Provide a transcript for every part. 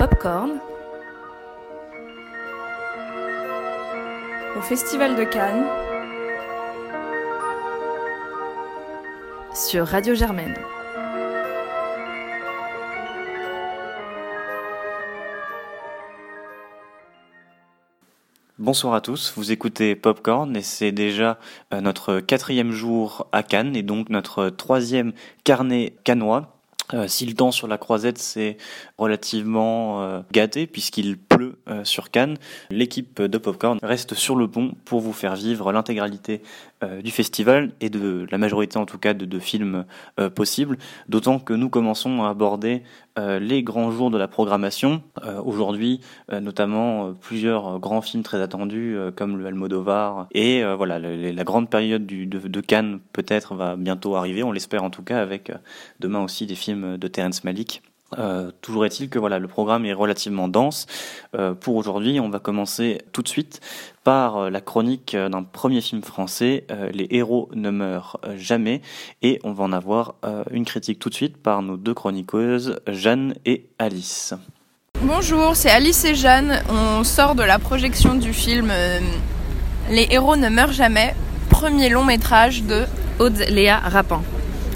Popcorn au Festival de Cannes sur Radio Germaine. Bonsoir à tous, vous écoutez Popcorn et c'est déjà euh, notre quatrième jour à Cannes et donc notre troisième carnet cannois. Euh, si le temps sur la croisette s'est relativement euh, gâté puisqu'il pleut sur Cannes, l'équipe de Popcorn reste sur le pont pour vous faire vivre l'intégralité du festival et de la majorité en tout cas de, de films possibles, d'autant que nous commençons à aborder euh, les grands jours de la programmation. Euh, aujourd'hui, euh, notamment plusieurs grands films très attendus comme le Almodovar. Et voilà, la grande période du, de, Cannes peut-être va bientôt arriver, on l'espère en tout cas, avec demain aussi des films de Terrence Malick. Toujours est-il que voilà, le programme est relativement dense. pour aujourd'hui, on va commencer tout de suite par euh, la chronique euh, d'un premier film français, euh, Les héros ne meurent jamais, et on va en avoir une critique tout de suite par nos deux chroniqueuses, Jeanne et Alice. Bonjour, c'est Alice et Jeanne. On sort de la projection du film Les héros ne meurent jamais, premier long métrage de Aude Léa Rapin.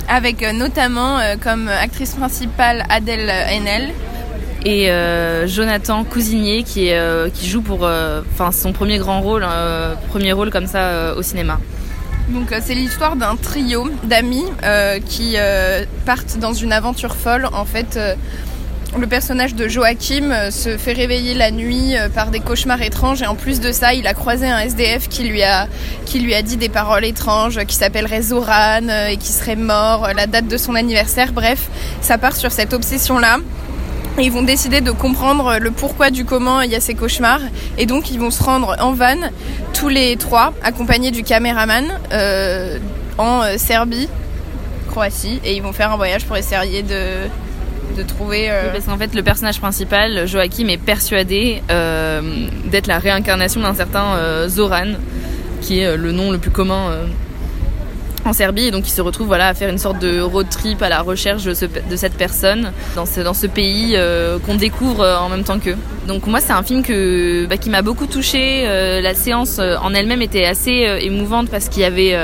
Avec notamment comme actrice principale Adèle Haenel, et euh, Jonathan Cousinier qui, euh, qui joue pour euh, son premier grand rôle, premier rôle comme ça au cinéma. Donc c'est l'histoire d'un trio d'amis qui partent dans une aventure folle. En fait, le personnage de Joachim se fait réveiller la nuit par des cauchemars étranges et en plus de ça, il a croisé un SDF qui lui a, qui lui a dit des paroles étranges, qui s'appellerait Zoran et qui serait mort, la date de son anniversaire. Bref, ça part sur cette obsession-là. Ils vont décider de comprendre le pourquoi du comment il y a ces cauchemars. Et donc ils vont se rendre en van, tous les trois, accompagnés du caméraman, euh, en euh, Serbie, Croatie. Et ils vont faire un voyage pour essayer de, de. Euh... Parce qu'en fait le personnage principal, Joachim, est persuadé euh, d'être la réincarnation d'un certain euh, Zoran, qui est le nom le plus commun en Serbie et donc il se retrouve voilà à faire une sorte de road trip à la recherche de, cette personne dans ce, ce pays qu'on découvre en même temps qu'eux. Donc moi c'est un film bah, qui m'a beaucoup touché. Euh, la séance en elle-même était assez émouvante parce qu'il y avait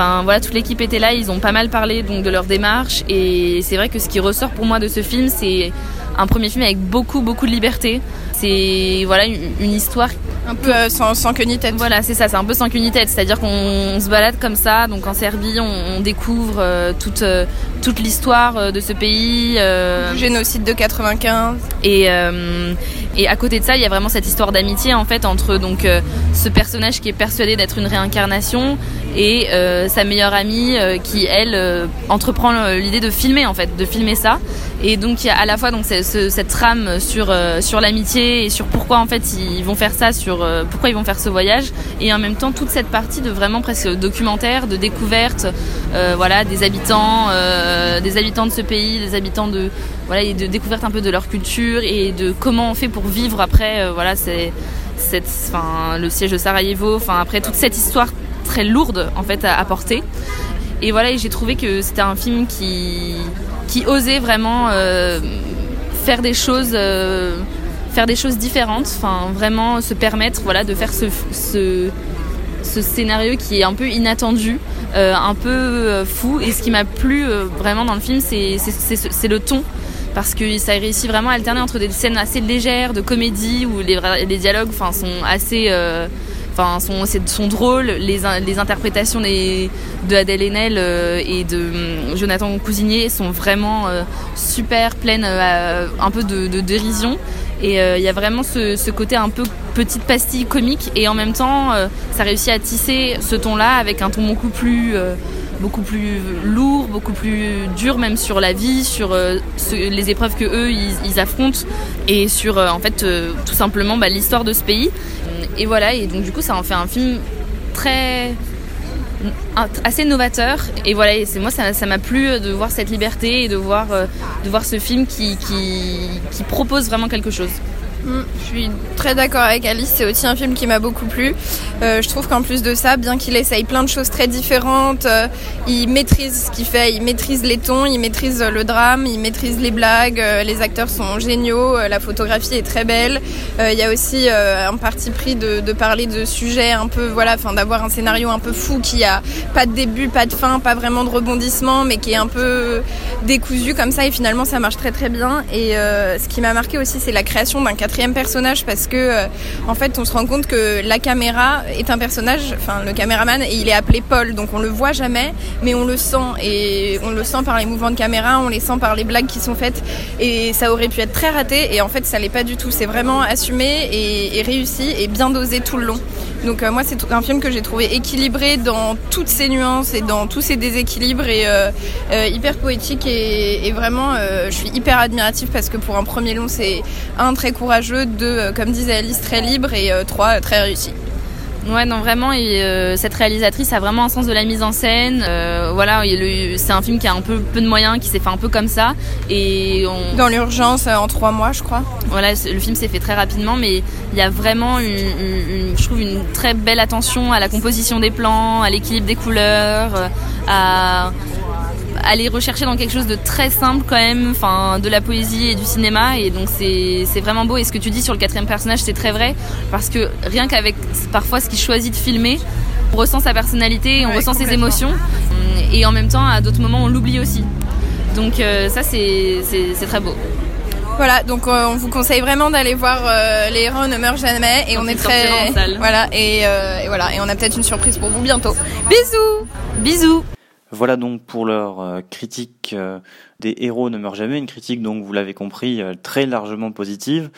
Enfin voilà, toute l'équipe était là, ils ont pas mal parlé donc de leur démarche et c'est vrai que ce qui ressort pour moi de ce film, c'est un premier film avec beaucoup beaucoup de liberté. C'est voilà une histoire un peu euh, sans, sans, queue ni tête. Voilà, c'est ça, c'est un peu sans queue ni tête. C'est-à-dire qu'on se balade comme ça, donc en Serbie, on, découvre euh, toute, euh, toute l'histoire de ce pays. Génocide de 95. Et, et à côté de ça, il y a vraiment cette histoire d'amitié en fait entre donc ce personnage qui est persuadé d'être une réincarnation et sa meilleure amie qui elle entreprend l'idée de filmer en fait, de filmer ça. Et donc il y a à la fois donc cette trame sur sur l'amitié et sur pourquoi en fait ils vont faire ça sur euh, pourquoi ils vont faire ce voyage et en même temps toute cette partie de vraiment presque documentaire, de découverte, euh, voilà, des habitants, euh, des habitants de ce pays, des habitants de voilà de découverte un peu de leur culture et de comment on fait pour vivre après, voilà, c'est cette, enfin, le siège de Sarajevo, enfin après toute cette histoire très lourde en fait à, à porter. Et voilà, j'ai trouvé que c'était un film qui qui osait vraiment faire des choses faire des choses différentes, enfin vraiment se permettre voilà de faire ce, ce scénario qui est un peu inattendu, euh, un peu euh, fou. Et ce qui m'a plu euh, vraiment dans le film, c'est le ton. Parce que ça réussit vraiment à alterner entre des scènes assez légères de comédie où les, dialogues sont assez. Enfin, sont, drôles, les, les interprétations de Adèle Haenel et de hum, Jonathan Cousinier sont vraiment super, pleines un peu de, dérision. Et euh, il y a vraiment ce, côté un peu petite pastille comique et en même temps euh, ça réussit à tisser ce ton-là avec un ton beaucoup plus euh, beaucoup plus lourd, beaucoup plus dur même sur la vie, sur les épreuves que eux ils, affrontent et sur en fait tout simplement bah, l'histoire de ce pays. Et voilà et donc du coup ça en fait un film très assez novateur. Et voilà c'est moi ça m'a plu de voir cette liberté et de voir voir ce film qui propose vraiment quelque chose Mm, je suis très d'accord avec Alice, c'est aussi un film qui m'a beaucoup plu. Euh, je trouve qu'en plus de ça, bien qu'il essaye plein de choses très différentes, euh, il maîtrise ce qu'il fait, il maîtrise les tons, il maîtrise le drame, il maîtrise les blagues, euh, les acteurs sont géniaux, la photographie est très belle. Il y a aussi un parti pris de, parler de sujets un peu, voilà, enfin d'avoir un scénario un peu fou qui a pas de début, pas de fin, pas vraiment de rebondissement, mais qui est un peu décousu comme ça et finalement ça marche très très bien. Et ce qui m'a marqué aussi, c'est la création d'un quatrième personnage parce que euh, en fait on se rend compte que la caméra est un personnage, enfin le caméraman et il est appelé Paul. Donc on le voit jamais mais on le sent. Et on le sent par les mouvements de caméra, on les sent par les blagues qui sont faites. Et ça aurait pu être très raté. Et en fait ça l'est pas du tout, c'est vraiment assumé et, réussi et bien dosé tout le long. Donc euh, moi c'est un film que j'ai trouvé équilibré dans toutes ses nuances et dans tous ses déséquilibres et euh, hyper poétique et, et vraiment je suis hyper admirative parce que pour un premier long c'est un très courageux, deux, euh, comme disait Alice, très libre et euh, trois, très réussi. Ouais, non, vraiment, et, euh, cette réalisatrice a vraiment un sens de la mise en scène. voilà, c'est un film qui a un peu peu de moyens, qui s'est fait un peu comme ça. Et Dans l'urgence, en trois mois, je crois. Voilà, le film s'est fait très rapidement, mais il y a vraiment, une, je trouve, une très belle attention à la composition des plans, à l'équilibre des couleurs, à aller rechercher dans quelque chose de très simple quand même, enfin de la poésie et du cinéma et donc c'est vraiment beau et ce que tu dis sur le quatrième personnage c'est très vrai parce que rien qu'avec parfois ce qu'il choisit de filmer, on ressent sa personnalité, on ressent ses émotions et en même temps à d'autres moments on l'oublie aussi. Donc euh, ça c'est très beau. Voilà, donc euh, on vous conseille vraiment d'aller voir euh, Les héros ne meurent jamais et on est très voilà et, et voilà et on a peut-être une surprise pour vous bientôt. Bisous. Bisous. Voilà donc pour leur euh, critique euh, des héros ne meurent jamais, une critique donc vous l'avez compris euh, très largement positive.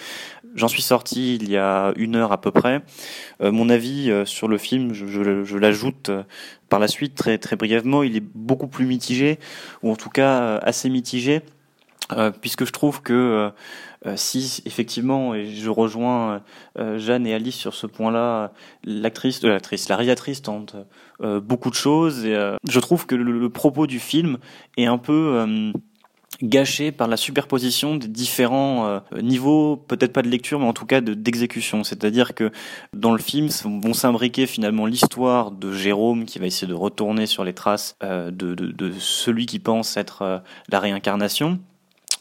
J'en suis sorti il y a une heure à peu près. mon avis sur le film, je, l'ajoute par la suite très très brièvement, il est beaucoup plus mitigé ou en tout cas assez mitigé puisque je trouve que si effectivement, et je rejoins euh, Jeanne et Alice sur ce point-là, l'actrice, de l'actrice, la réalisatrice tente euh, beaucoup de choses. Et, je trouve que le, propos du film est un peu gâché par la superposition des différents niveaux, peut-être pas de lecture, mais en tout cas d'exécution. C'est-à-dire que dans le film vont s'imbriquer finalement l'histoire de Jérôme qui va essayer de retourner sur les traces de, de, celui qui pense être la réincarnation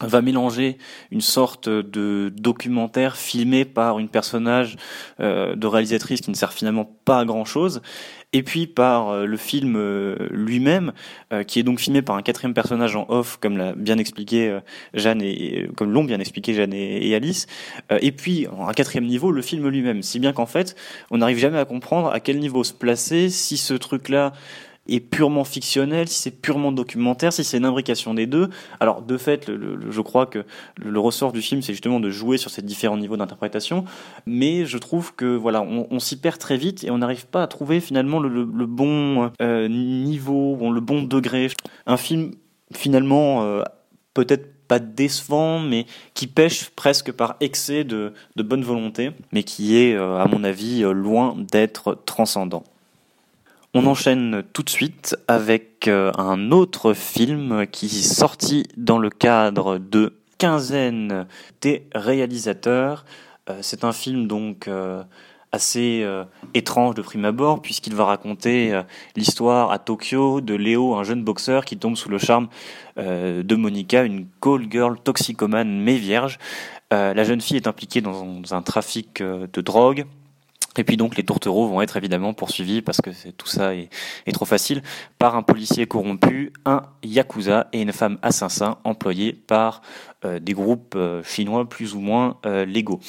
va mélanger une sorte de documentaire filmé par une personnage euh, de réalisatrice qui ne sert finalement pas à grand chose, et puis par euh, le film euh, lui-même, qui est donc filmé par un quatrième personnage en off, comme l'a bien expliqué Jeanne et comme l'ont bien expliqué Jeanne et, Alice, et puis un quatrième niveau le film lui-même, si bien qu'en fait on n'arrive jamais à comprendre à quel niveau se placer, si ce truc-là est purement fictionnel, si c'est purement documentaire, si c'est une imbrication des deux. Alors de fait, je crois que le, ressort du film, c'est justement de jouer sur ces différents niveaux d'interprétation, mais je trouve que voilà, on, s'y perd très vite et on n'arrive pas à trouver finalement le, bon euh, niveau, le bon degré. Un film finalement euh, peut-être pas décevant, mais qui pêche presque par excès de, bonne volonté, mais qui est, euh, à mon avis, loin d'être transcendant. On enchaîne tout de suite avec euh, un autre film qui est sorti dans le cadre de quinzaine des réalisateurs. Euh, c'est un film donc euh, assez étrange de prime abord puisqu'il va raconter l'histoire à Tokyo de Léo, un jeune boxeur qui tombe sous le charme de Monica, une call girl toxicomane mais vierge. la jeune fille est impliquée dans un trafic de drogue et puis donc les tourtereaux vont être évidemment poursuivis parce que tout ça est, trop facile par un policier corrompu, un yakuza et une femme assassin employée par euh, des groupes euh, chinois plus ou moins euh, légaux.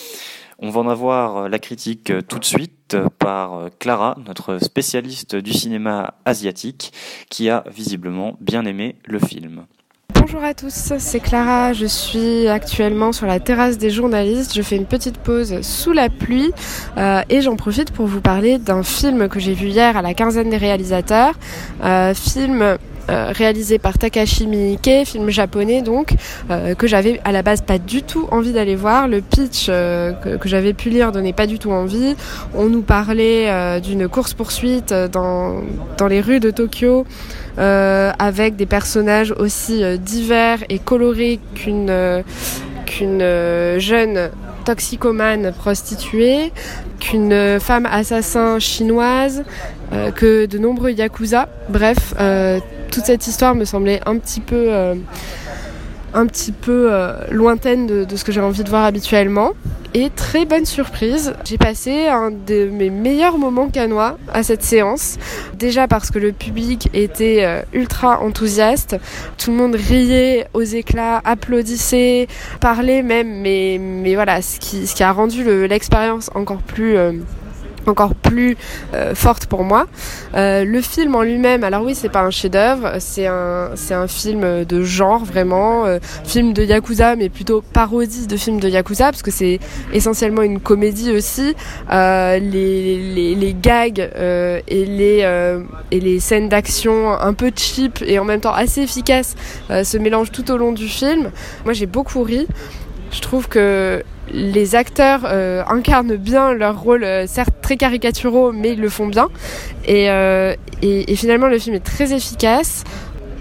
On va en avoir la critique tout de suite par Clara, notre spécialiste du cinéma asiatique, qui a visiblement bien aimé le film. Bonjour à tous, c'est Clara, je suis actuellement sur la terrasse des journalistes, je fais une petite pause sous la pluie euh, et j'en profite pour vous parler d'un film que j'ai vu hier à la quinzaine des réalisateurs, euh, film euh, réalisé par Takashi Miike, film japonais donc, que j'avais à la base pas du tout envie d'aller voir. Le pitch que, que j'avais pu lire donnait pas du tout envie. On nous parlait d'une course-poursuite dans, dans les rues de Tokyo euh, avec des personnages aussi euh, divers et colorés qu'une euh, qu'une jeune toxicomane prostituée, qu'une femme assassin chinoise, que de nombreux yakuza. Bref, toute cette histoire me semblait un petit peu un petit peu euh, lointaine de, ce que j'ai envie de voir habituellement. Et très bonne surprise, j'ai passé un de mes meilleurs moments canois à cette séance. Déjà parce que le public était euh, ultra enthousiaste, tout le monde riait aux éclats, applaudissait, parlait même, mais, voilà, ce qui, ce qui a rendu l'expérience encore plus... Euh, encore plus euh, forte pour moi. Euh, le film en lui-même, alors oui, c'est pas un chef-d'œuvre, c'est un c'est un film de genre vraiment, euh, film de yakuza, mais plutôt parodie de film de yakuza parce que c'est essentiellement une comédie aussi. les, les, gags et les et les scènes d'action un peu cheap et en même temps assez efficaces se mélangent tout au long du film. Moi, j'ai beaucoup ri. Je trouve que les acteurs euh, incarnent bien leur rôle, euh, certes très caricaturaux, mais ils le font bien. Et, euh, et, et, finalement, le film est très efficace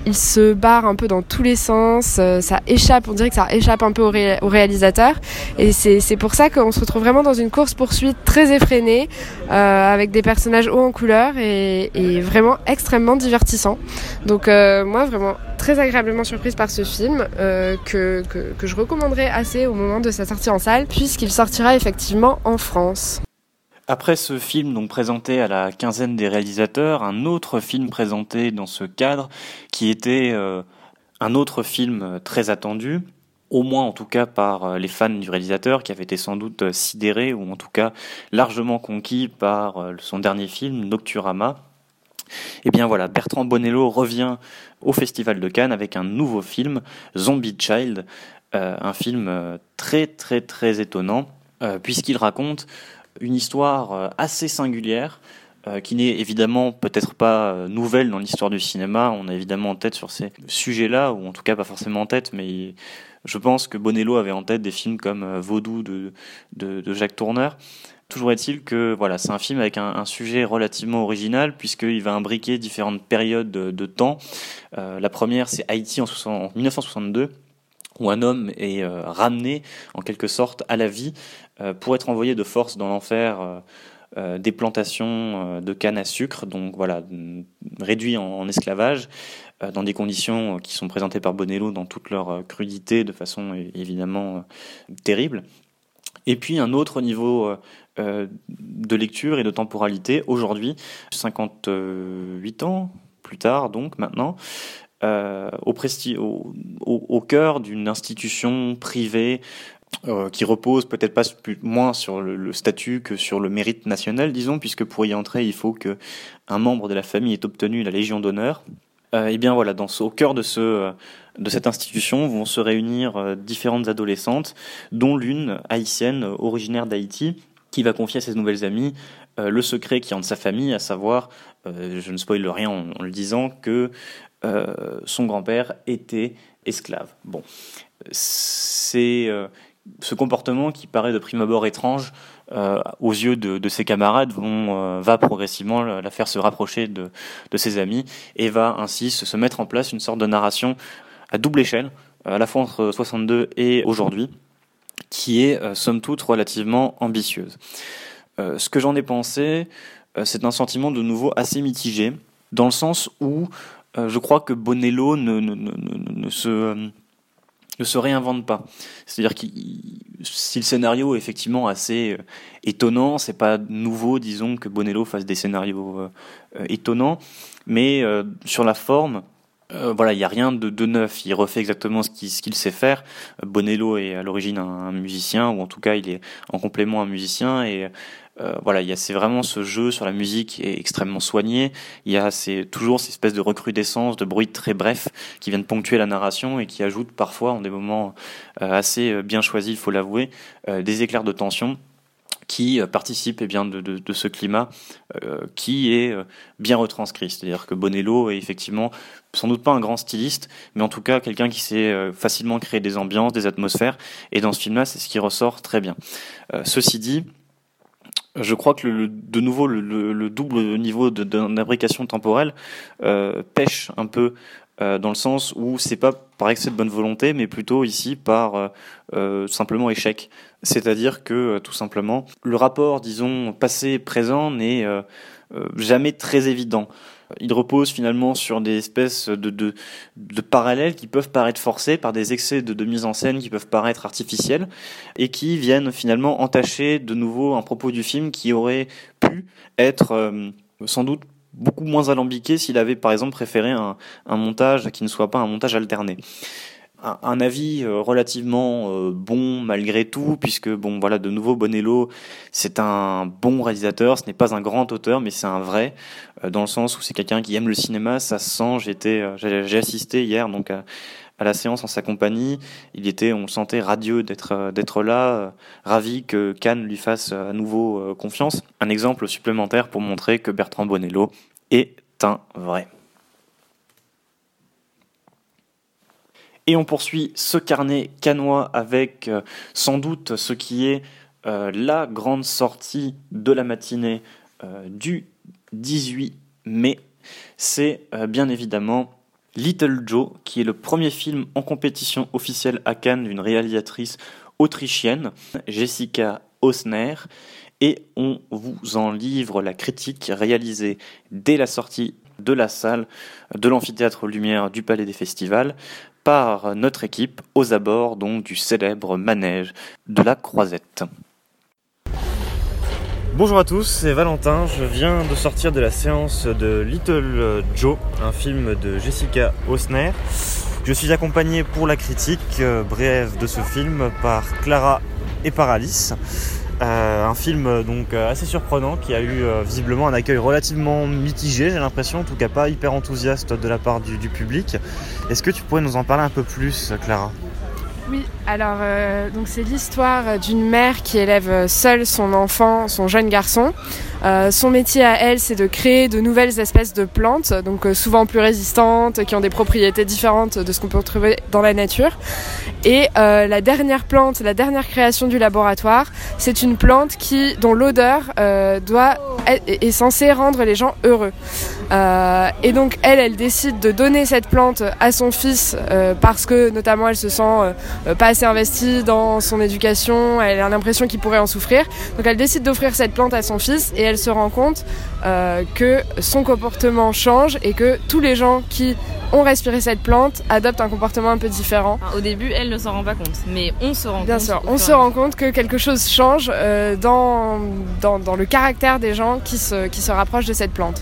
il se barre un peu dans tous les sens, euh, ça échappe, on dirait que ça échappe un peu au, réalisateur. Et c'est pour ça qu'on se retrouve vraiment dans une course-poursuite très effrénée, euh, avec des personnages hauts en couleur et, vraiment extrêmement divertissant. Donc euh, moi, vraiment très agréablement surprise par ce film, que, que, que je recommanderais assez au moment de sa sortie en salle, puisqu'il sortira effectivement en France. Après ce film donc présenté à la quinzaine des réalisateurs, un autre film présenté dans ce cadre qui était euh, un autre film très attendu, au moins en tout cas par euh, les fans du réalisateur qui avaient été sans doute sidérés ou en tout cas largement conquis par euh, son dernier film Nocturama. Et eh bien voilà, Bertrand Bonello revient au Festival de Cannes avec un nouveau film, Zombie Child, un film très très très étonnant puisqu'il raconte une histoire euh, assez singulière, euh, qui n'est évidemment peut-être pas euh, nouvelle dans l'histoire du cinéma. On a évidemment en tête sur ces sujets-là, ou en tout cas pas forcément en tête, mais je pense que Bonello avait en tête des films comme Vaudou de, de, Jacques Tourneur. Toujours est-il que voilà, c'est un film avec un, sujet relativement original puisqu'il va imbriquer différentes périodes de, temps. la première, c'est Haïti en, en, 1962 où un homme est ramené en quelque sorte à la vie euh, pour être envoyé de force dans l'enfer euh, euh, des plantations de canne à sucre, donc voilà, réduit en, esclavage, dans des conditions qui sont présentées par Bonello dans toute leur crudité, de façon évidemment terrible. Et puis un autre niveau de lecture et de temporalité, aujourd'hui, 58 ans plus tard, donc maintenant, au, au, cœur d'une institution privée euh, qui repose peut-être pas moins sur le, statut que sur le mérite national, disons, puisque pour y entrer, il faut que un membre de la famille ait obtenu la Légion d'honneur. Euh, et bien voilà, au cœur de ce de cette institution vont se réunir euh, différentes adolescentes, dont l'une haïtienne originaire d'Haïti, qui va confier à ses nouvelles amies euh, le secret qui de sa famille, à savoir, je ne spoil rien en, en le disant, que son grand-père était esclave. Bon, c'est ce comportement qui paraît de prime abord étrange euh, aux yeux de, ses camarades vont, euh, va progressivement la faire se rapprocher de, ses amis et va ainsi se, mettre en place une sorte de narration à double échelle, à la fois entre 62 et aujourd'hui, qui est euh, somme toute relativement ambitieuse. ce que j'en ai pensé, c'est un sentiment de nouveau assez mitigé, dans le sens où je crois que Bonello ne, ne, ne, ne se se réinvente pas. C'est-à-dire que si le scénario est effectivement assez euh, étonnant, c'est pas nouveau, disons, que Bonello fasse des scénarios euh, euh, étonnants, mais sur la forme, voilà, il n'y a rien de, de, neuf. Il refait exactement ce qu'il sait faire. Bonello est à l'origine un, un, musicien, ou en tout cas, il est en complément un musicien, et euh, voilà, il y a c'est vraiment ce jeu sur la musique est extrêmement soigné. Il y a c'est toujours cette espèce de recrudescence, de bruit très bref qui viennent ponctuer la narration et qui ajoutent parfois, en des moments euh, assez euh, bien choisis, il faut l'avouer, des éclairs de tension qui participent eh bien de, ce climat qui est bien retranscrit. C'est-à-dire que Bonello est effectivement sans doute pas un grand styliste, mais en tout cas quelqu'un qui sait facilement créer des ambiances, des atmosphères. Et dans ce film-là, c'est ce qui ressort très bien. ceci dit, je crois que le, de nouveau le, le, double niveau d'imbrication temporelle euh, pêche un peu dans le sens où c'est pas par excès de bonne volonté, mais plutôt ici par simplement échec. C'est-à-dire que tout simplement, le rapport, disons, passé-présent n'est jamais très évident il repose finalement sur des espèces de, parallèles qui peuvent paraître forcés par des excès de, mise en scène qui peuvent paraître artificiels et qui viennent finalement entacher de nouveau un propos du film qui aurait pu être euh, sans doute beaucoup moins alambiqué s'il avait par exemple préféré un montage qui ne soit pas un montage alterné un, avis euh, relativement euh, bon malgré tout, puisque bon voilà de nouveau Bonello, c'est un bon réalisateur, ce n'est pas un grand auteur, mais c'est un vrai, euh, dans le sens où c'est quelqu'un qui aime le cinéma, ça se sent. J'ai assisté hier donc à, la séance en sa compagnie. Il était, on le sentait radieux d'être d'être là, ravi que Cannes lui fasse à nouveau confiance. Un exemple supplémentaire pour montrer que Bertrand Bonello est un vrai. Et on poursuit ce carnet canois avec euh, sans doute ce qui est euh, la grande sortie de la matinée euh, du 18 mai. C'est bien évidemment Little Joe, qui est le premier film en compétition officielle à Cannes d'une réalisatrice autrichienne, Jessica Osner. Et on vous en livre la critique réalisée dès la sortie de la salle de l'amphithéâtre Lumière du Palais des Festivals par notre équipe aux abords donc du célèbre manège de la Croisette. Bonjour à tous, c'est Valentin. Je viens de sortir de la séance de Little Joe, un film de Jessica Osner. Je suis accompagné pour la critique euh, brève de ce film par Clara et par Alice. Euh, un film euh, donc euh, assez surprenant qui a eu visiblement un accueil relativement mitigé, j'ai l'impression, en tout cas pas hyper enthousiaste de la part du, public. Est-ce que tu pourrais nous en parler un peu plus, Clara? Oui, alors donc c'est l'histoire d'une mère qui élève seule son enfant, son jeune garçon. Euh, son métier à elle, c'est de créer de nouvelles espèces de plantes, donc euh, souvent plus résistantes, qui ont des propriétés différentes de ce qu'on peut retrouver dans la nature. Et la dernière plante, la dernière création du laboratoire, c'est une plante qui, dont l'odeur doit est, est censée rendre les gens heureux. et donc elle, elle décide de donner cette plante à son fils parce que notamment elle se sent euh, pas assez investie dans son éducation, elle a l'impression qu'il pourrait en souffrir. Donc elle décide d'offrir cette plante à son fils et se rend compte euh, que son comportement change et que tous les gens qui ont respiré cette plante adoptent un comportement un peu différent. Au début, elle ne s'en rend pas compte, mais on se rend Bien compte. Bien sûr, on se rend compte que quelque chose change euh, dans, dans, dans, le caractère des gens qui se, qui se rapprochent de cette plante.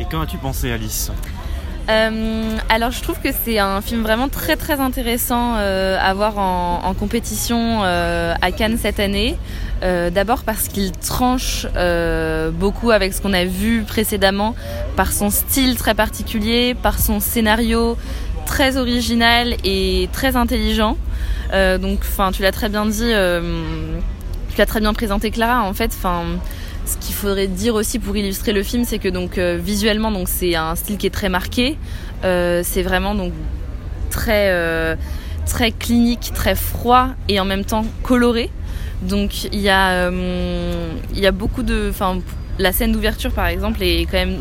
Et qu'en as-tu pensé, Alice? Euh, alors je trouve que c'est un film vraiment très très intéressant euh, à voir en, compétition euh, à Cannes cette année. D'abord parce qu'il tranche beaucoup avec ce qu'on a vu précédemment, par son style très particulier, par son scénario très original et très intelligent. donc, enfin, tu l'as très bien dit, tu l'as très bien présenté, Clara. En fait, enfin ce qu'il faudrait dire aussi pour illustrer le film, c'est que donc euh, visuellement, donc c'est un style qui est très marqué. Euh, c'est vraiment donc très euh, très clinique, très froid et en même temps coloré. Donc il y a il y a beaucoup de, enfin la scène d'ouverture par exemple est quand même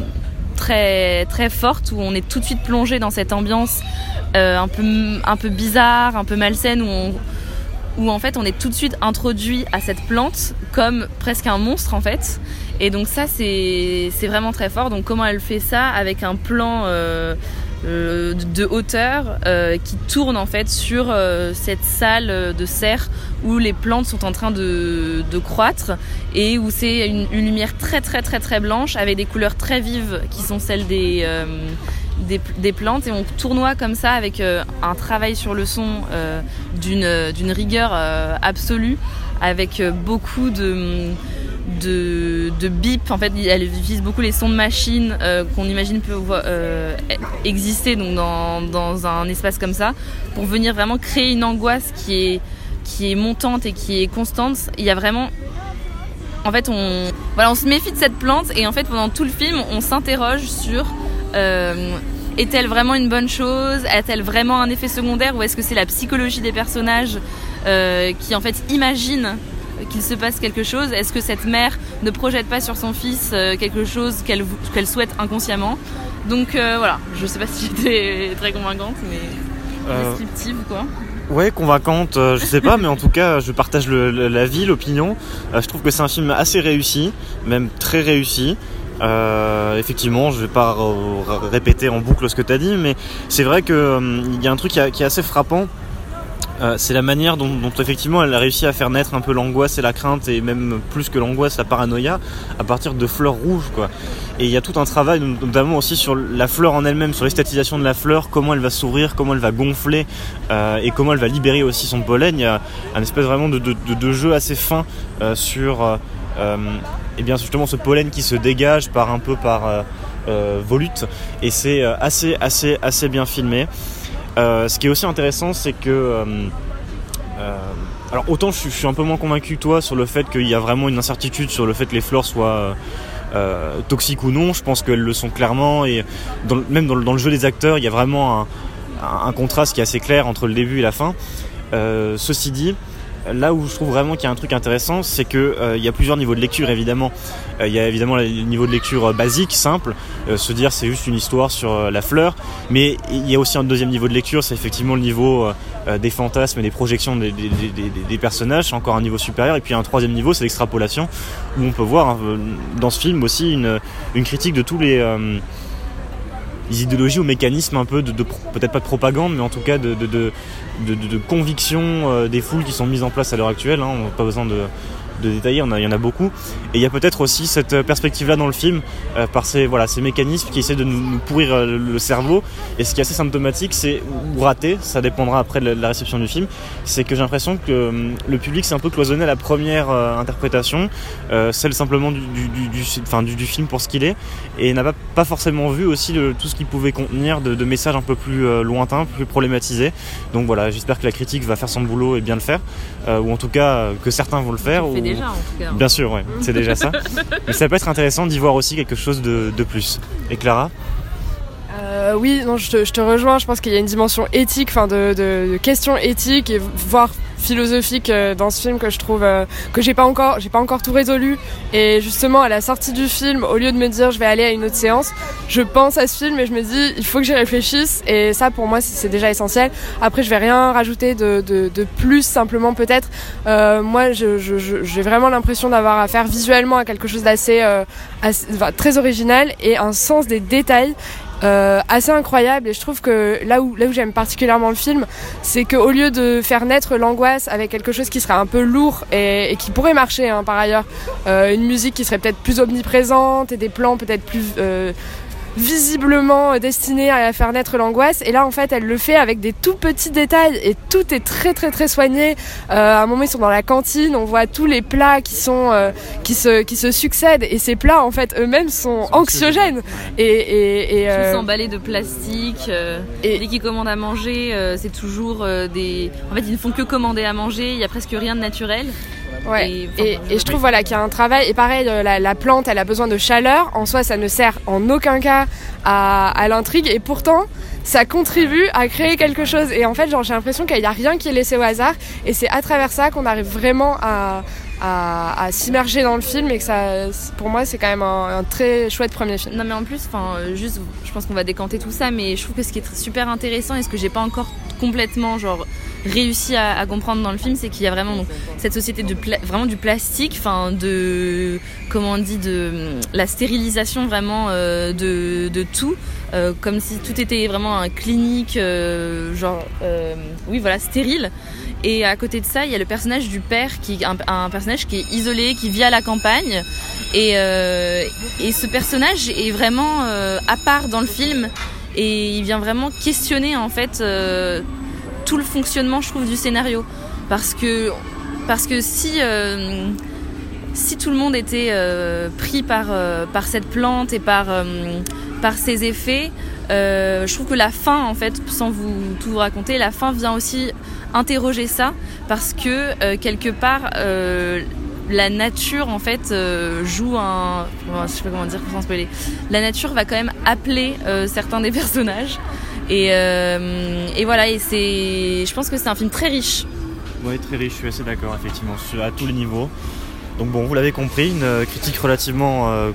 très très forte où on est tout de suite plongé dans cette ambiance un peu un peu bizarre, un peu malsaine où on où en fait on est tout de suite introduit à cette plante comme presque un monstre en fait. Et donc ça c'est vraiment très fort. Donc comment elle fait ça avec un plan euh, euh, de hauteur euh, qui tourne en fait sur cette salle de serre où les plantes sont en train de, de croître et où c'est une, une, lumière très très très très blanche avec des couleurs très vives qui sont celles des euh, des, plantes et on tournoie comme ça avec euh, un travail sur le son euh, d'une rigueur euh, absolue avec beaucoup de de, en fait elle utilise beaucoup les sons de machine qu'on imagine peut exister donc dans, dans un espace comme ça pour venir vraiment créer une angoisse qui est qui est montante et qui est constante. Il y a vraiment en fait on voilà on se méfie de cette plante et en fait pendant tout le film on s'interroge sur euh, est-elle vraiment une bonne chose? A-t-elle vraiment un effet secondaire? Ou est-ce que c'est la psychologie des personnages euh, qui en fait imaginent qu'il se passe quelque chose? Est-ce que cette mère ne projette pas sur son fils quelque chose qu'elle qu'elle souhaite inconsciemment? Donc voilà, je sais pas si j'étais très convaincante, mais descriptive quoi. Ouais, convaincante, je sais pas, mais en tout cas, je partage la vie, l'opinion. je trouve que c'est un film assez réussi, même très réussi. Euh, effectivement, je vais pas répéter en boucle ce que tu as dit, mais c'est vrai qu'il euh, y a un truc qui, est assez frappant. Euh, c'est la manière dont, effectivement elle a réussi à faire naître un peu l'angoisse et la crainte et même plus que l'angoisse la paranoïa à partir de fleurs rouges quoi. Et il y a tout un travail notamment aussi sur la fleur en elle-même, sur l'esthétisation de la fleur, comment elle va s'ouvrir, comment elle va gonfler et comment elle va libérer aussi son pollen. Il y a un espèce vraiment de jeu assez fin sur et bien justement ce pollen qui se dégage par un peu par euh, euh, volute et c'est euh, assez assez assez bien filmé. ce qui est aussi intéressant c'est que alors autant je suis, un peu moins convaincu que toi sur le fait qu'il y a vraiment une incertitude sur le fait que les fleurs soient toxiques ou non. Je pense qu'elles le sont clairement et même dans le, jeu des acteurs, il y a vraiment un, contraste qui est assez clair entre le début et la fin. ceci dit, Là où je trouve vraiment qu'il y a un truc intéressant, c'est qu'il euh, y a plusieurs niveaux de lecture évidemment. Euh, il y a évidemment le niveau de lecture euh, basique, simple, se dire c'est juste une histoire sur la fleur, mais il y a aussi un deuxième niveau de lecture, c'est effectivement le niveau des fantasmes et des projections des, personnages, c'est encore un niveau supérieur. Et puis un troisième niveau, c'est l'extrapolation, où on peut voir hein, dans ce film aussi une, critique de tous les idéologies ou mécanismes un peu de, peut-être pas de propagande, mais en tout cas de, de, conviction euh, des foules qui sont mises en place à l'heure actuelle. Hein. on n'a pas besoin de, de détailler, il y en a beaucoup. Et il y a peut-être aussi cette perspective-là dans le film, euh, par ces, voilà, ces mécanismes qui essaient de nous, pourrir euh, le cerveau. Et ce qui est assez symptomatique, c'est, ou raté, ça dépendra après de la, réception du film, c'est que j'ai l'impression que hum, le public s'est un peu cloisonné à la première euh, interprétation, celle simplement du, du, du, film pour ce qu'il est, et n'a pas, pas, forcément vu aussi tout ce qu'il pouvait contenir de, messages un peu plus lointains, plus problématisés. Donc voilà, j'espère que la critique va faire son boulot et bien le faire, ou en tout cas que certains vont le faire. Ou, Bien sûr, ouais, c'est déjà ça. Mais ça peut être intéressant d'y voir aussi quelque chose de, plus. Et Clara euh, oui, non, je te, je te, rejoins. Je pense qu'il y a une dimension éthique, enfin de, de, de questions éthiques et voire philosophique euh, dans ce film que je trouve euh, que j'ai pas encore j'ai pas encore tout résolu. Et justement à la sortie du film au lieu de me dire je vais aller à une autre séance je pense à ce film et je me dis il faut que j'y réfléchisse. Et ça pour moi c'est déjà essentiel. Après je vais rien rajouter de, de, de plus simplement peut-être. Euh, moi j'ai vraiment l'impression d'avoir affaire visuellement à quelque chose d'assez très original et un sens des détails euh, assez incroyable. Et je trouve que là où, là où j'aime particulièrement le film, c'est qu'au lieu de faire naître l'angoisse avec quelque chose qui serait un peu lourd et, qui pourrait marcher hein, par ailleurs, euh, une musique qui serait peut-être plus omniprésente et des plans peut-être plus euh, visiblement destiné à faire naître l'angoisse. Et là, en fait, elle le fait avec des tout petits détails et tout est très très très soigné. Euh, à un moment, ils sont dans la cantine, on voit tous les plats qui sont euh, qui se qui se succèdent et ces plats, en fait, eux-mêmes sont anxiogènes. Et, et, et euh... emballés de plastique. Euh, et dès qu'ils commandent à manger, euh, c'est toujours des. En fait, ils ne font que commander à manger. Il y a presque rien de naturel. Ouais. Et, et, je trouve voilà qu'il y a un travail. Et pareil, euh, la, la, plante, elle a besoin de chaleur. En soi, ça ne sert en aucun cas à, à l'intrigue. Et pourtant, ça contribue à créer quelque chose. Et en fait, genre, j'ai l'impression qu'il n'y a rien qui est laissé au hasard. Et c'est à travers ça qu'on arrive vraiment à, à, à s'immerger dans le film et que ça, pour moi, c'est quand même un, un, très chouette premier film. Non, mais en plus, enfin, euh, juste, je pense qu'on va décanter tout ça, mais je trouve que ce qui est super intéressant et ce que j'ai pas encore complètement, genre, réussi à, comprendre dans le film, c'est qu'il y a vraiment cette société de vraiment du plastique, enfin, de, comment on dit, de la stérilisation vraiment euh, de, tout. Euh, comme si tout était vraiment un clinique, euh, genre, oui, voilà, stérile. Et à côté de ça, il y a le personnage du père, qui un, personnage qui est isolé, qui vit à la campagne. Et, ce personnage est vraiment à part dans le film. Et il vient vraiment questionner, en fait, tout le fonctionnement, je trouve, du scénario. Parce que, parce que si, si tout le monde était pris par, par cette plante et par, par ses effets, je trouve que la fin, en fait, sans vous tout vous raconter, la fin vient aussi interroger ça. Parce que euh, quelque part euh, la nature en fait euh, joue un je sais pas comment dire sans spoiler. La nature va quand même appeler certains des personnages et, et voilà et c'est je pense que c'est un film très riche Oui, très riche, je suis assez d'accord, effectivement, à tous les niveaux. Donc bon, vous l'avez compris, une euh, critique relativement euh,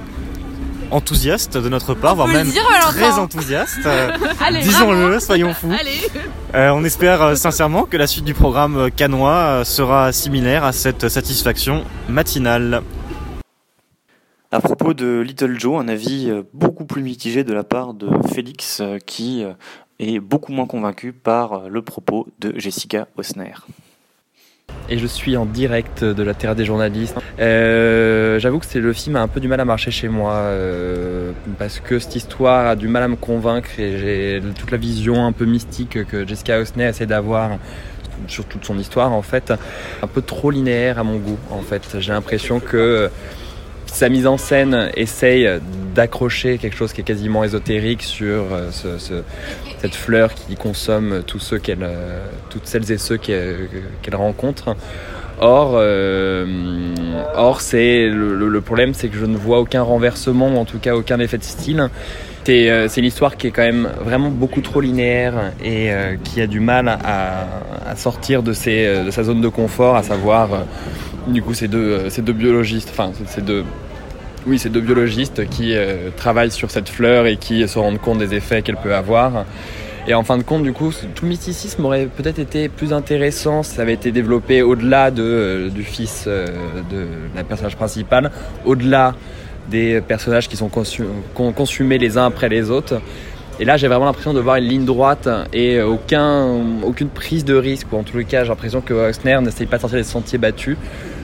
enthousiaste de notre part, voire même très enthousiaste. Disons-le, soyons fous. on espère sincèrement que la suite du programme canois sera similaire à cette satisfaction matinale. À propos de Little Joe, un avis beaucoup plus mitigé de la part de Félix qui est beaucoup moins convaincu par le propos de Jessica Osner et je suis en direct de la Terre des journalistes. Euh, j'avoue que c'est le film a un peu du mal à marcher chez moi euh, parce que cette histoire a du mal à me convaincre et j'ai toute la vision un peu mystique que Jessica Osney essaie d'avoir sur toute son histoire en fait, un peu trop linéaire à mon goût en fait. J'ai l'impression que sa mise en scène essaye d'accrocher quelque chose qui est quasiment ésotérique sur euh, cette fleur qui consomme tous ceux qu'elle, euh, toutes celles et ceux qu'elle, rencontre. Or, euh, or le, problème, c'est que je ne vois aucun renversement, ou en tout cas aucun effet de style. C'est, c'est une histoire qui est quand même vraiment beaucoup trop linéaire et qui a du mal à, sortir de, sa zone de confort, à savoir du coup ces deux biologistes, enfin ces deux oui, c'est deux biologistes qui euh, travaillent sur cette fleur et qui se rendent compte des effets qu'elle peut avoir. Et en fin de compte, du coup, tout mysticisme aurait peut-être été plus intéressant si ça avait été développé au-delà de, euh, du fils euh, de la personnage principale, au-delà des personnages qui sont consumés les uns après les autres. Et là, j'ai vraiment l'impression de voir une ligne droite et aucun, aucune prise de risque. Ou en tout cas, j'ai l'impression que Oxner n'essaye pas de sortir des sentiers battus,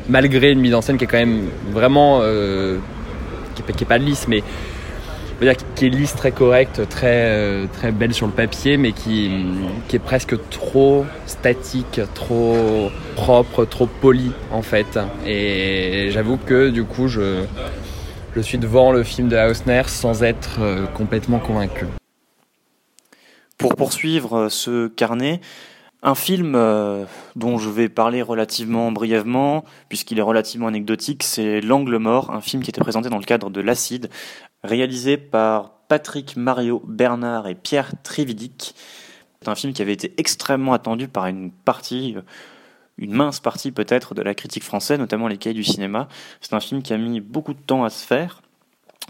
malgré une mise en scène qui est quand même vraiment qui n'est pas lisse, mais qui est lisse, très correcte, très, euh, très belle sur le papier, mais qui, qui est presque trop statique, trop propre, trop poli en fait. Et j'avoue que du coup, je, je suis devant le film de Hausner sans être euh, complètement convaincu. Pour poursuivre euh, ce carnet, un film euh, dont je vais parler relativement brièvement, puisqu'il est relativement anecdotique, c'est L'Angle Mort, un film qui était présenté dans le cadre de l'Acide, réalisé par Patrick Mario Bernard et Pierre Trividic. C'est un film qui avait été extrêmement attendu par une partie, euh, une mince partie peut-être de la critique française, notamment les cahiers du cinéma. C'est un film qui a mis beaucoup de temps à se faire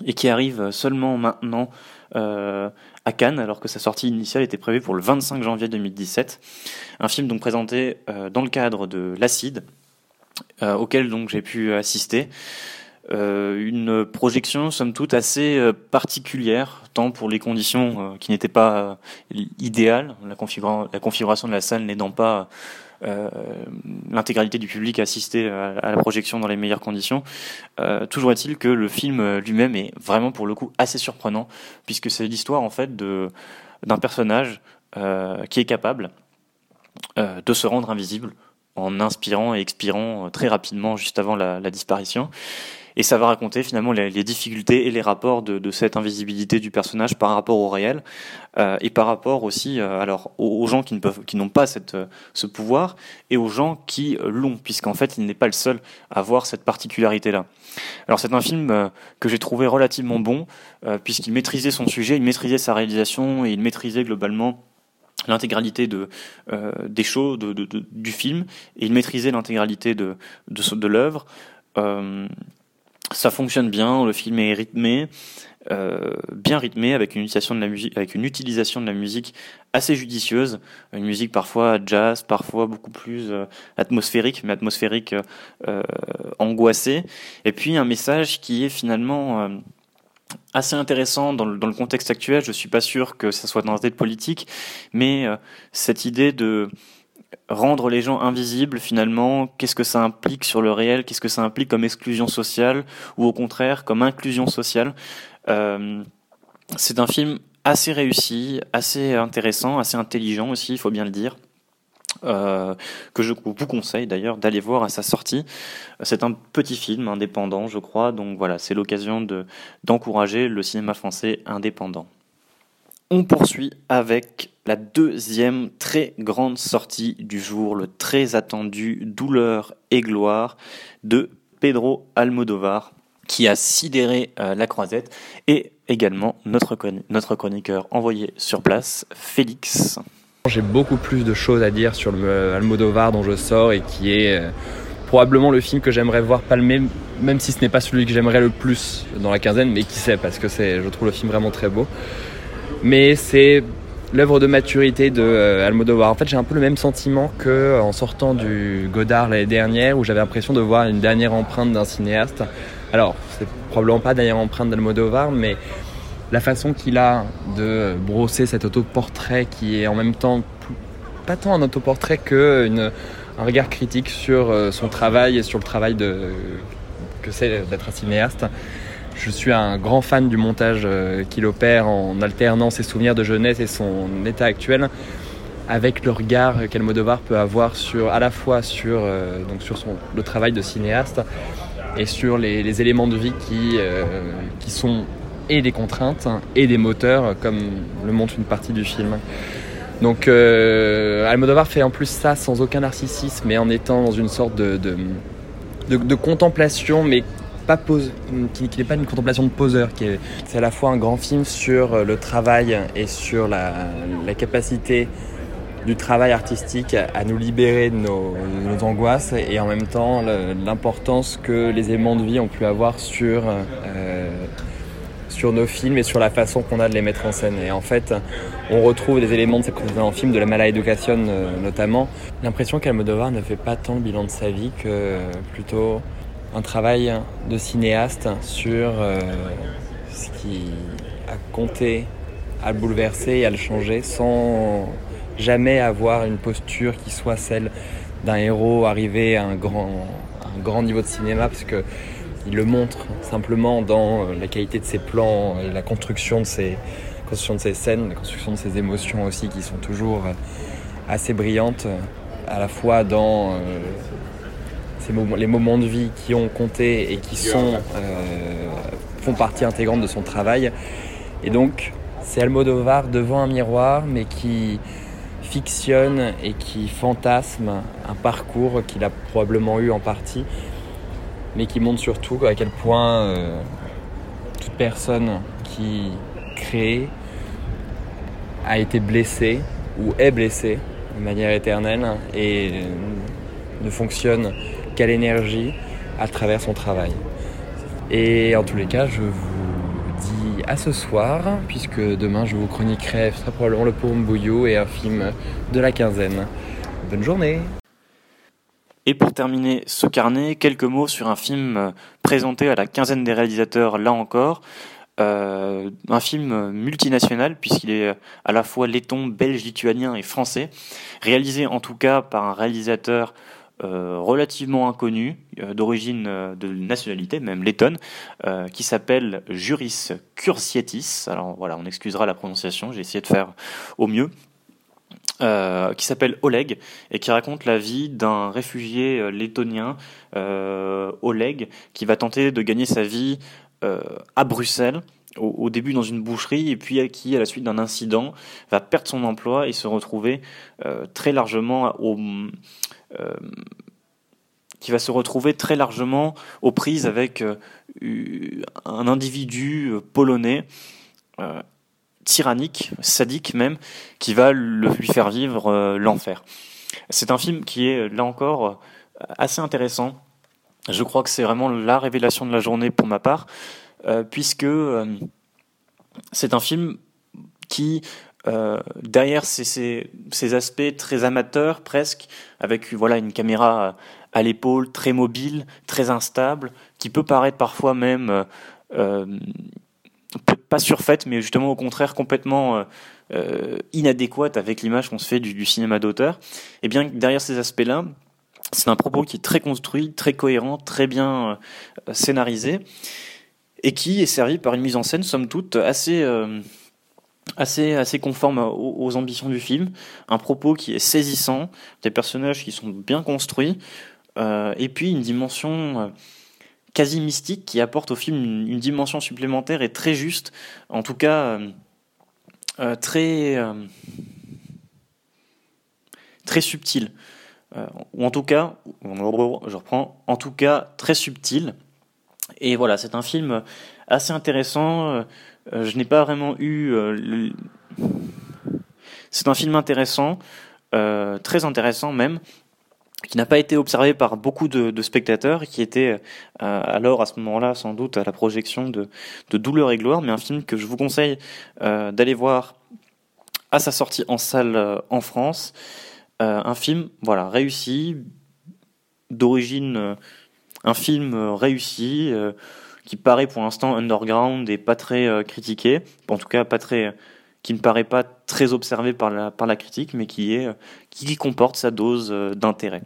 et qui arrive seulement maintenant euh, à Cannes, alors que sa sortie initiale était prévue pour le 25 janvier 2017. Un film donc présenté euh, dans le cadre de l'Acide, euh, auquel donc j'ai pu assister. une projection somme toute assez particulière, tant pour les conditions qui n'étaient pas idéales, la, la, configuration de la salle n'aidant pas euh, l'intégralité du public assisté à, la projection dans les meilleures conditions. Euh, toujours est-il que le film lui-même est vraiment pour le coup assez surprenant, puisque c'est l'histoire en fait d'un personnage euh, qui est capable de se rendre invisible en inspirant et expirant très rapidement juste avant la, disparition. Et ça va raconter finalement les, difficultés et les rapports de, cette invisibilité du personnage par rapport au réel euh, et par rapport aussi euh, alors aux, gens qui ne peuvent, qui n'ont pas cette, euh, ce pouvoir et aux gens qui l'ont, puisqu'en fait il n'est pas le seul à avoir cette particularité-là. Alors c'est un film que j'ai trouvé relativement bon puisqu'il maîtrisait son sujet, il maîtrisait sa réalisation et il maîtrisait globalement l'intégralité de des shows du film et il maîtrisait l'intégralité de l'œuvre. Ça fonctionne bien, le film est rythmé, euh, bien rythmé, avec une utilisation de la musique, avec une utilisation de la musique assez judicieuse, une musique parfois jazz, parfois beaucoup plus euh, atmosphérique, mais atmosphérique euh, angoissée, et puis un message qui est finalement assez intéressant dans le, contexte actuel. Je suis pas sûr que ça soit dans un tête politique, mais cette idée de rendre les gens invisibles finalement, qu'est-ce que ça implique sur le réel, qu'est-ce que ça implique comme exclusion sociale ou au contraire comme inclusion sociale? Euh, c'est un film assez réussi, assez intéressant, assez intelligent aussi, il faut bien le dire. Euh, que je vous conseille d'ailleurs d'aller voir à sa sortie. C'est un petit film indépendant, je crois, donc voilà, c'est l'occasion de d'encourager le cinéma français indépendant. On poursuit avec la deuxième très grande sortie du jour, le très attendu Douleur et gloire de Pedro Almodovar, qui a sidéré euh, la croisette, et également notre, notre chroniqueur envoyé sur place, Félix. J'ai beaucoup plus de choses à dire sur le Almodovar dont je sors et qui est euh, probablement le film que j'aimerais voir palmer, même si ce n'est pas celui que j'aimerais le plus dans la quinzaine, mais qui sait, parce que je trouve le film vraiment très beau. Mais c'est l'œuvre de maturité de euh, Almodovar. En fait, j'ai un peu le même sentiment que euh, en sortant du Godard l'année dernière, où j'avais l'impression de voir une dernière empreinte d'un cinéaste. Alors, c'est probablement pas la dernière empreinte d'Almodovar, mais la façon qu'il a de brosser cet autoportrait qui est en même temps pas tant un autoportrait que un regard critique sur euh, son travail et sur le travail de, que c'est d'être un cinéaste. Je suis un grand fan du montage euh, qu'il opère en alternant ses souvenirs de jeunesse et son état actuel avec le regard qu'Almodovar peut avoir sur, à la fois sur, euh, donc sur son, le travail de cinéaste et sur les, éléments de vie qui, qui sont et des contraintes et des moteurs, comme le montre une partie du film. Donc euh, Almodovar fait en plus ça sans aucun narcissisme, mais en étant dans une sorte de, de, contemplation, mais pas pose, qui, n'est pas une contemplation de poseur. C'est à la fois un grand film sur le travail et sur la, capacité du travail artistique à nous libérer de nos, angoisses et en même temps l'importance que les éléments de vie ont pu avoir sur euh, sur nos films et sur la façon qu'on a de les mettre en scène. Et en fait, on retrouve des éléments de ces précédents films, de la Mala Education euh, notamment. L'impression qu'Almodovar ne fait pas tant le bilan de sa vie que plutôt un travail de cinéaste sur euh, ce qui a compté à le bouleverser et à le changer sans jamais avoir une posture qui soit celle d'un héros arrivé à un grand, un grand niveau de cinéma parce que il le montre simplement dans euh, la qualité de ses plans et la construction de ses, scènes, la construction de ses émotions aussi qui sont toujours euh, assez brillantes, à la fois dans euh, les moments de vie qui ont compté et qui sont, font partie intégrante de son travail. Et donc, c'est Almodovar devant un miroir, mais qui fictionne et qui fantasme un parcours qu'il a probablement eu en partie, mais qui montre surtout à quel point euh, toute personne qui crée a été blessée ou est blessée de manière éternelle et ne fonctionne qu'à l'énergie à travers son travail. Et en tous les cas, je vous dis à ce soir, puisque demain je vous chroniquerai très probablement le Poum Bouillou et un film de la quinzaine. Bonne journée et pour terminer ce carnet, quelques mots sur un film euh, présenté à la quinzaine des réalisateurs, là encore. Euh, un film multinational puisqu'il est à la fois laiton, belge, lituanien et français, réalisé en tout cas par un réalisateur euh, relativement inconnu, d'origine de nationalité, même lettonne, qui s'appelle Juris Cursietis. Alors voilà, on excusera la prononciation, j'ai essayé de faire au mieux. Euh, qui s'appelle Oleg et qui raconte la vie d'un réfugié euh, lettonien, euh, Oleg, qui va tenter de gagner sa vie à Bruxelles. Au, début dans une boucherie et puis qui à la suite d'un incident va perdre son emploi et se retrouver très largement qui va se retrouver très largement aux prises avec un individu polonais tyrannique, sadique même, qui va lui faire vivre euh, l'enfer. C'est un film qui est, là encore, euh, assez intéressant. Je crois que c'est vraiment la révélation de la journée pour ma part, euh, puisque c'est un film qui, derrière ces, aspects très amateurs presque, avec voilà une caméra à l'épaule, très mobile, très instable, qui peut paraître parfois même pas surfaite, mais justement au contraire complètement euh, euh, inadéquate avec l'image qu'on se fait du, cinéma d'auteur, et bien derrière ces aspects-là, c'est un propos qui est très construit, très cohérent, très bien euh, scénarisé, et qui est servi par une mise en scène, somme toute, assez, assez, assez conforme aux, ambitions du film, un propos qui est saisissant, des personnages qui sont bien construits, et puis une dimension quasi mystique qui apporte au film une, dimension supplémentaire et très juste, en tout cas euh, euh, très euh, très subtil, ou en tout cas, je reprends, en tout cas très subtil. Et voilà, c'est un film assez intéressant. je n'ai pas vraiment eu C'est un film intéressant, très intéressant même, qui n'a pas été observé par beaucoup de, spectateurs, qui était alors à ce moment-là sans doute à la projection de, de Douleur et Gloire, mais un film que je vous conseille d'aller voir à sa sortie en salle en France. un film voilà réussi, d'origine un film euh, réussi euh, qui paraît pour l'instant underground et pas très euh, critiqué, en tout cas pas très qui ne paraît pas très observé par la, par la critique, mais qui, est, qui comporte sa dose d'intérêt.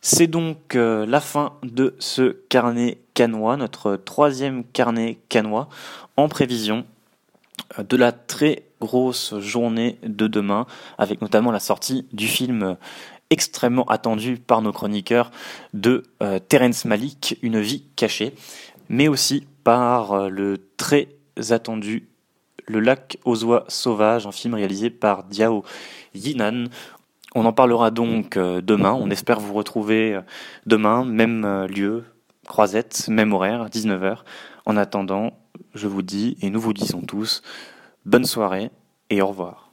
C'est donc la fin de ce carnet canois, notre troisième carnet canois, en prévision de la très grosse journée de demain, avec notamment la sortie du film extrêmement attendu par nos chroniqueurs de euh, Terence Malik, Une vie cachée, mais aussi par euh, le très attendu Le lac aux oies sauvages, un film réalisé par Diao Yinan. On en parlera donc euh, demain, on espère vous retrouver demain, même lieu, croisette, même horaire, 19h. En attendant, je vous dis, et nous vous disons tous, bonne soirée et au revoir.